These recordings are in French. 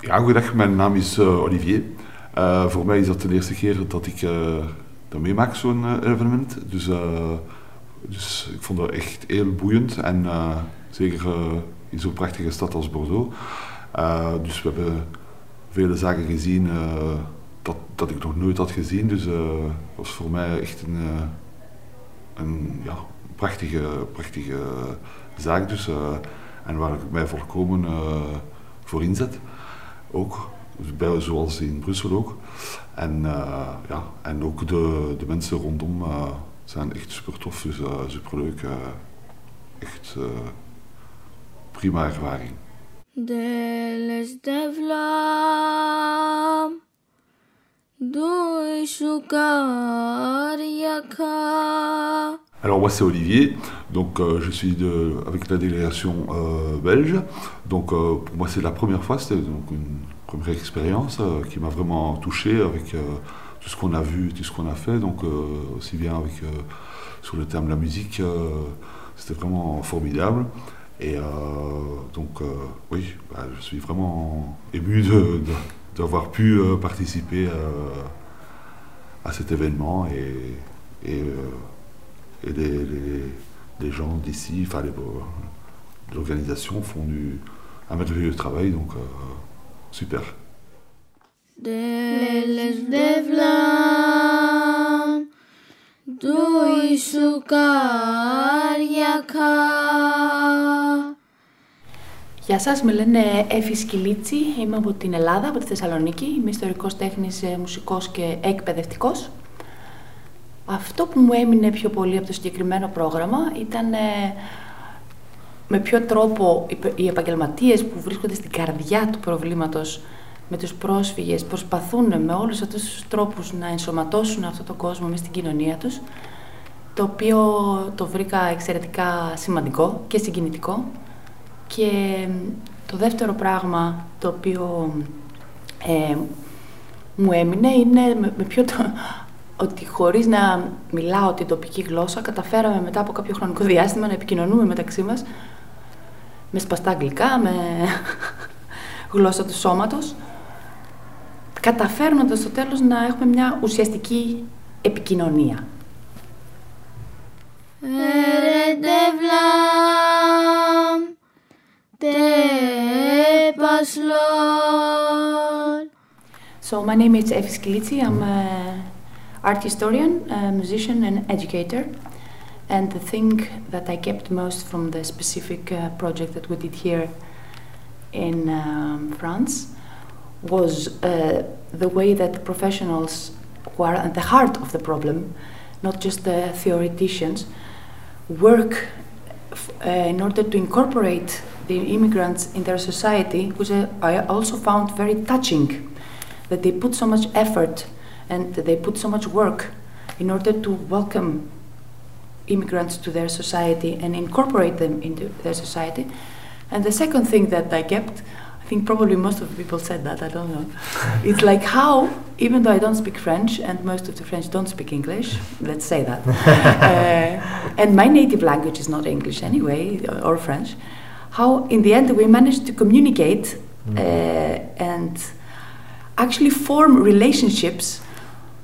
Ja, goedendag. Mijn naam is uh, Olivier. Uh, voor mij is dat de eerste keer dat ik uh, dat meemaak, zo'n evenement. Dus, dus ik vond dat echt heel boeiend. En zeker in zo'n prachtige stad als Bordeaux. dus we hebben vele zaken gezien dat, dat ik nog nooit had gezien. Dus dat was voor mij echt een, een ja, prachtige, prachtige zaak. Dus, en waar ik mij volkomen voor inzet ook. Bij, zoals in Brussel ook. En, uh, ja, en ook de, de mensen rondom uh, zijn echt super tof, dus uh, super leuk. echt prima ervaring. Deles de vlam, doe Alors moi c'est Olivier, donc euh, je suis avec la délégation euh, belge. Donc euh, pour moi c'est la première fois, c'était donc une première expérience qui m'a vraiment touché avec tout ce qu'on a vu, tout ce qu'on a fait. Donc aussi bien avec sur le terme de la musique, c'était vraiment formidable. Et donc oui, bah, je suis vraiment ému d'avoir pu participer à cet événement et les, les, les gens d'ici, enfin l'organisation font du, un merveilleux travail, donc euh, super. Γεια σας, με λένε Έφη Σκυλίτσι, είμαι από την Ελλάδα, από τη Θεσσαλονίκη, είμαι ιστορικός τέχνης, μουσικός και εκπαιδευτικός. Αυτό που μου έμεινε πιο πολύ από το συγκεκριμένο πρόγραμμα ήταν ε, με ποιο τρόπο οι επαγγελματίες που βρίσκονται στην καρδιά του προβλήματος με τους πρόσφυγες προσπαθούν με όλους αυτούς τους τρόπους να ενσωματώσουν αυτόν τον κόσμο μέσα στην κοινωνία τους το οποίο το βρήκα εξαιρετικά σημαντικό και συγκινητικό. Και το δεύτερο πράγμα το οποίο ε, μου έμεινε είναι με, με ποιο ότι χωρίς να μιλάω την τοπική γλώσσα, καταφέραμε μετά από κάποιο χρονικό διάστημα να επικοινωνούμε μεταξύ μας με σπαστά αγγλικά, με γλώσσα του σώματος, καταφέρνοντας στο τέλος να έχουμε μια ουσιαστική επικοινωνία. So my name is Efi Skilici. I'm art historian, musician, and educator. And the thing that I kept most from the specific uh, project that we did here in um, France was uh, the way that professionals who are at the heart of the problem, not just the theoreticians, work uh, in order to incorporate the immigrants in their society, which I also found very touching, that they put so much effort and they put so much work in order to welcome immigrants to their society and incorporate them into their society. And the second thing that I kept, I think probably most of the people said that, I don't know. it's like how, even though I don't speak French and most of the French don't speak English, let's say that, uh, and my native language is not English anyway, or French, how in the end we managed to communicate mm. uh, and actually form relationships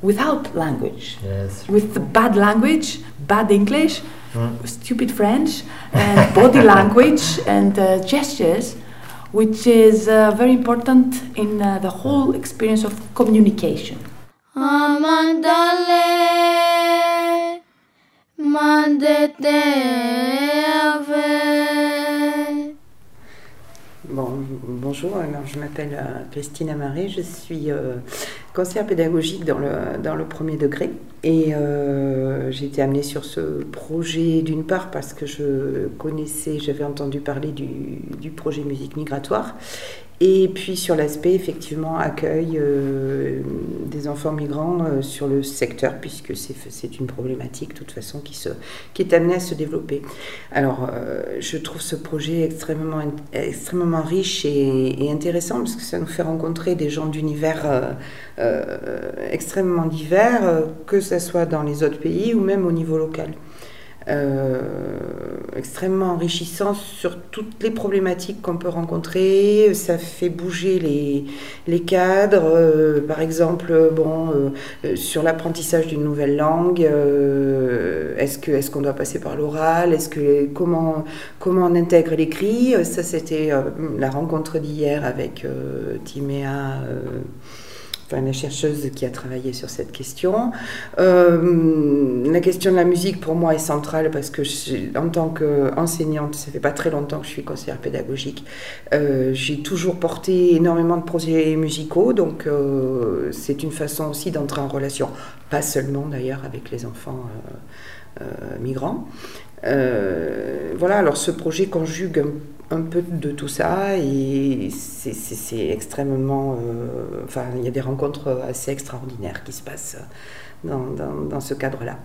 without language. Yes. With the bad language, bad English, mm. stupid French, and body language and uh, gestures, which is uh, very important in uh, the whole experience of communication. Amandale, Bon, bonjour, alors je m'appelle euh, Christine Amaré, je suis euh, conseillère pédagogique dans le, dans le premier degré. Et euh, j'ai été amenée sur ce projet d'une part parce que je connaissais, j'avais entendu parler du, du projet musique migratoire et puis sur l'aspect effectivement accueil euh, des enfants migrants euh, sur le secteur, puisque c'est une problématique de toute façon qui, se, qui est amenée à se développer. Alors euh, je trouve ce projet extrêmement, extrêmement riche et, intéressant parce que ça nous fait rencontrer des gens d'univers extrêmement divers, que ce soit dans les autres pays ou même au niveau local. Euh, extrêmement enrichissant sur toutes les problématiques qu'on peut rencontrer. Ça fait bouger les, les cadres. Euh, par exemple, bon, euh, sur l'apprentissage d'une nouvelle langue, est-ce que est-ce qu'on doit passer par l'oral Est-ce que comment comment on intègre l'écrit? Ça, c'était la rencontre d'hier avec Timéa la chercheuse qui a travaillé sur cette question. Euh, la question de la musique, pour moi, est centrale parce que en tant qu'enseignante, ça fait pas très longtemps que je suis conseillère pédagogique, euh, j'ai toujours porté énormément de projets musicaux, donc euh, c'est une façon aussi d'entrer en relation, pas seulement d'ailleurs avec les enfants migrants. voilà, alors ce projet conjugue un peu de tout ça et c'est extrêmement... Euh, enfin, il y a des rencontres assez extraordinaires qui se passent dans ce cadre-là.